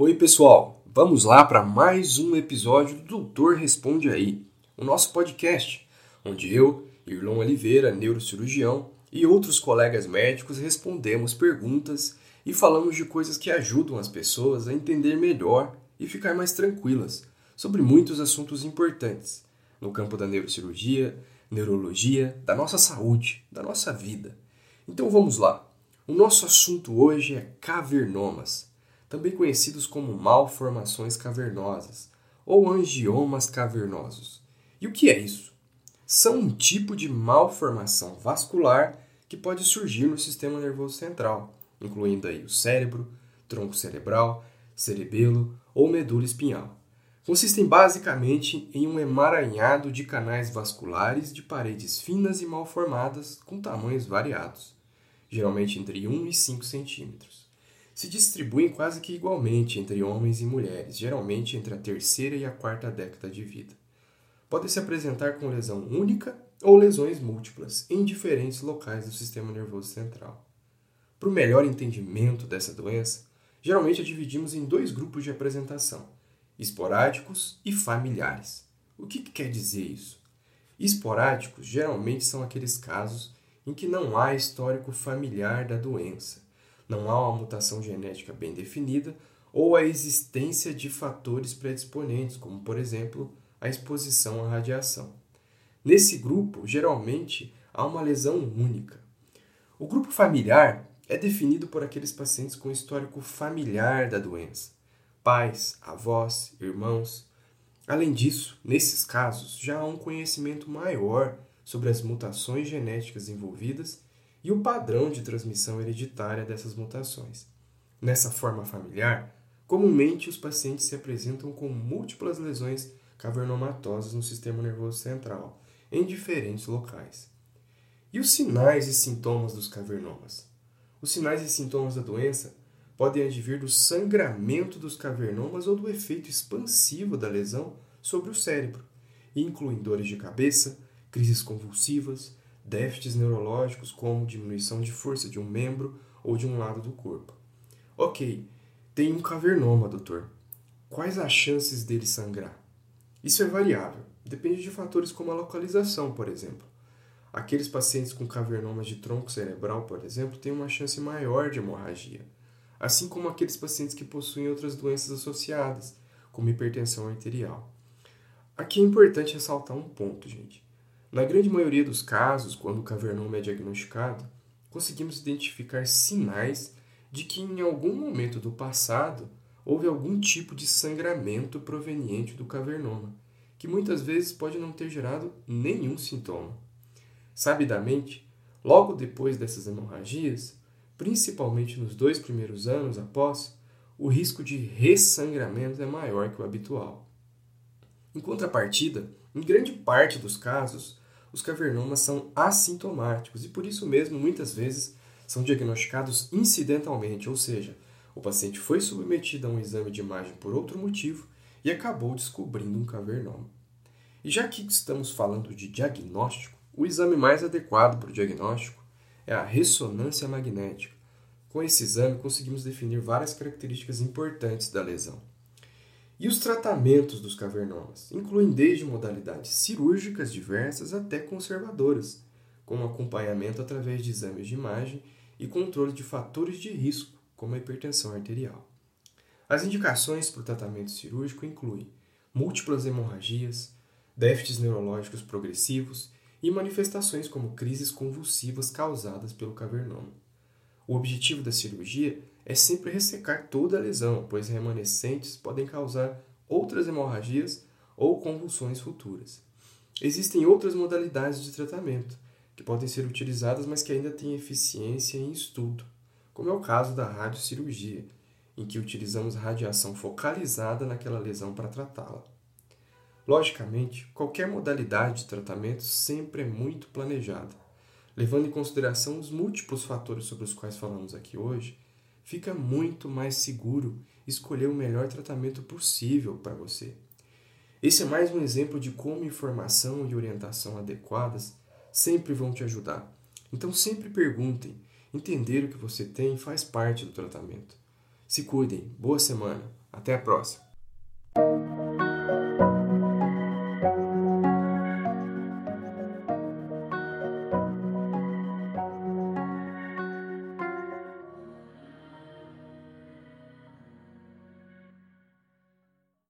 Oi, pessoal! Vamos lá para mais um episódio do Doutor Responde Aí, o nosso podcast, onde eu, Irlon Oliveira, neurocirurgião, e outros colegas médicos respondemos perguntas e falamos de coisas que ajudam as pessoas a entender melhor e ficar mais tranquilas sobre muitos assuntos importantes no campo da neurocirurgia, neurologia, da nossa saúde, da nossa vida. Então vamos lá. O nosso assunto hoje é cavernomas também conhecidos como malformações cavernosas ou angiomas cavernosos. E o que é isso? São um tipo de malformação vascular que pode surgir no sistema nervoso central, incluindo aí o cérebro, tronco cerebral, cerebelo ou medula espinhal. Consistem basicamente em um emaranhado de canais vasculares de paredes finas e mal formadas com tamanhos variados, geralmente entre 1 e 5 centímetros se distribuem quase que igualmente entre homens e mulheres, geralmente entre a terceira e a quarta década de vida. Podem se apresentar com lesão única ou lesões múltiplas em diferentes locais do sistema nervoso central. Para o melhor entendimento dessa doença, geralmente a dividimos em dois grupos de apresentação: esporádicos e familiares. O que, que quer dizer isso? Esporádicos geralmente são aqueles casos em que não há histórico familiar da doença não há uma mutação genética bem definida ou a existência de fatores predisponentes, como por exemplo a exposição à radiação. Nesse grupo, geralmente, há uma lesão única. O grupo familiar é definido por aqueles pacientes com histórico familiar da doença, pais, avós, irmãos. Além disso, nesses casos, já há um conhecimento maior sobre as mutações genéticas envolvidas e o padrão de transmissão hereditária dessas mutações. Nessa forma familiar, comumente os pacientes se apresentam com múltiplas lesões cavernomatosas no sistema nervoso central, em diferentes locais. E os sinais e sintomas dos cavernomas? Os sinais e sintomas da doença podem advir do sangramento dos cavernomas ou do efeito expansivo da lesão sobre o cérebro, incluem dores de cabeça, crises convulsivas, déficits neurológicos como diminuição de força de um membro ou de um lado do corpo. Ok, tem um cavernoma, doutor. Quais as chances dele sangrar? Isso é variável, depende de fatores como a localização, por exemplo. Aqueles pacientes com cavernomas de tronco cerebral, por exemplo, têm uma chance maior de hemorragia, assim como aqueles pacientes que possuem outras doenças associadas, como hipertensão arterial. Aqui é importante ressaltar um ponto, gente. Na grande maioria dos casos, quando o cavernoma é diagnosticado, conseguimos identificar sinais de que em algum momento do passado houve algum tipo de sangramento proveniente do cavernoma, que muitas vezes pode não ter gerado nenhum sintoma. Sabidamente, logo depois dessas hemorragias, principalmente nos dois primeiros anos após, o risco de ressangramento é maior que o habitual. Em contrapartida, em grande parte dos casos, os cavernomas são assintomáticos e por isso mesmo muitas vezes são diagnosticados incidentalmente, ou seja, o paciente foi submetido a um exame de imagem por outro motivo e acabou descobrindo um cavernoma. E já que estamos falando de diagnóstico, o exame mais adequado para o diagnóstico é a ressonância magnética. Com esse exame, conseguimos definir várias características importantes da lesão. E os tratamentos dos cavernomas incluem desde modalidades cirúrgicas diversas até conservadoras, com acompanhamento através de exames de imagem e controle de fatores de risco, como a hipertensão arterial. As indicações para o tratamento cirúrgico incluem múltiplas hemorragias, déficits neurológicos progressivos e manifestações como crises convulsivas causadas pelo cavernoma. O objetivo da cirurgia é sempre ressecar toda a lesão, pois remanescentes podem causar outras hemorragias ou convulsões futuras. Existem outras modalidades de tratamento que podem ser utilizadas, mas que ainda têm eficiência em estudo, como é o caso da radiocirurgia, em que utilizamos radiação focalizada naquela lesão para tratá-la. Logicamente, qualquer modalidade de tratamento sempre é muito planejada, levando em consideração os múltiplos fatores sobre os quais falamos aqui hoje fica muito mais seguro escolher o melhor tratamento possível para você. Esse é mais um exemplo de como informação e orientação adequadas sempre vão te ajudar. Então sempre perguntem. Entender o que você tem faz parte do tratamento. Se cuidem. Boa semana. Até a próxima!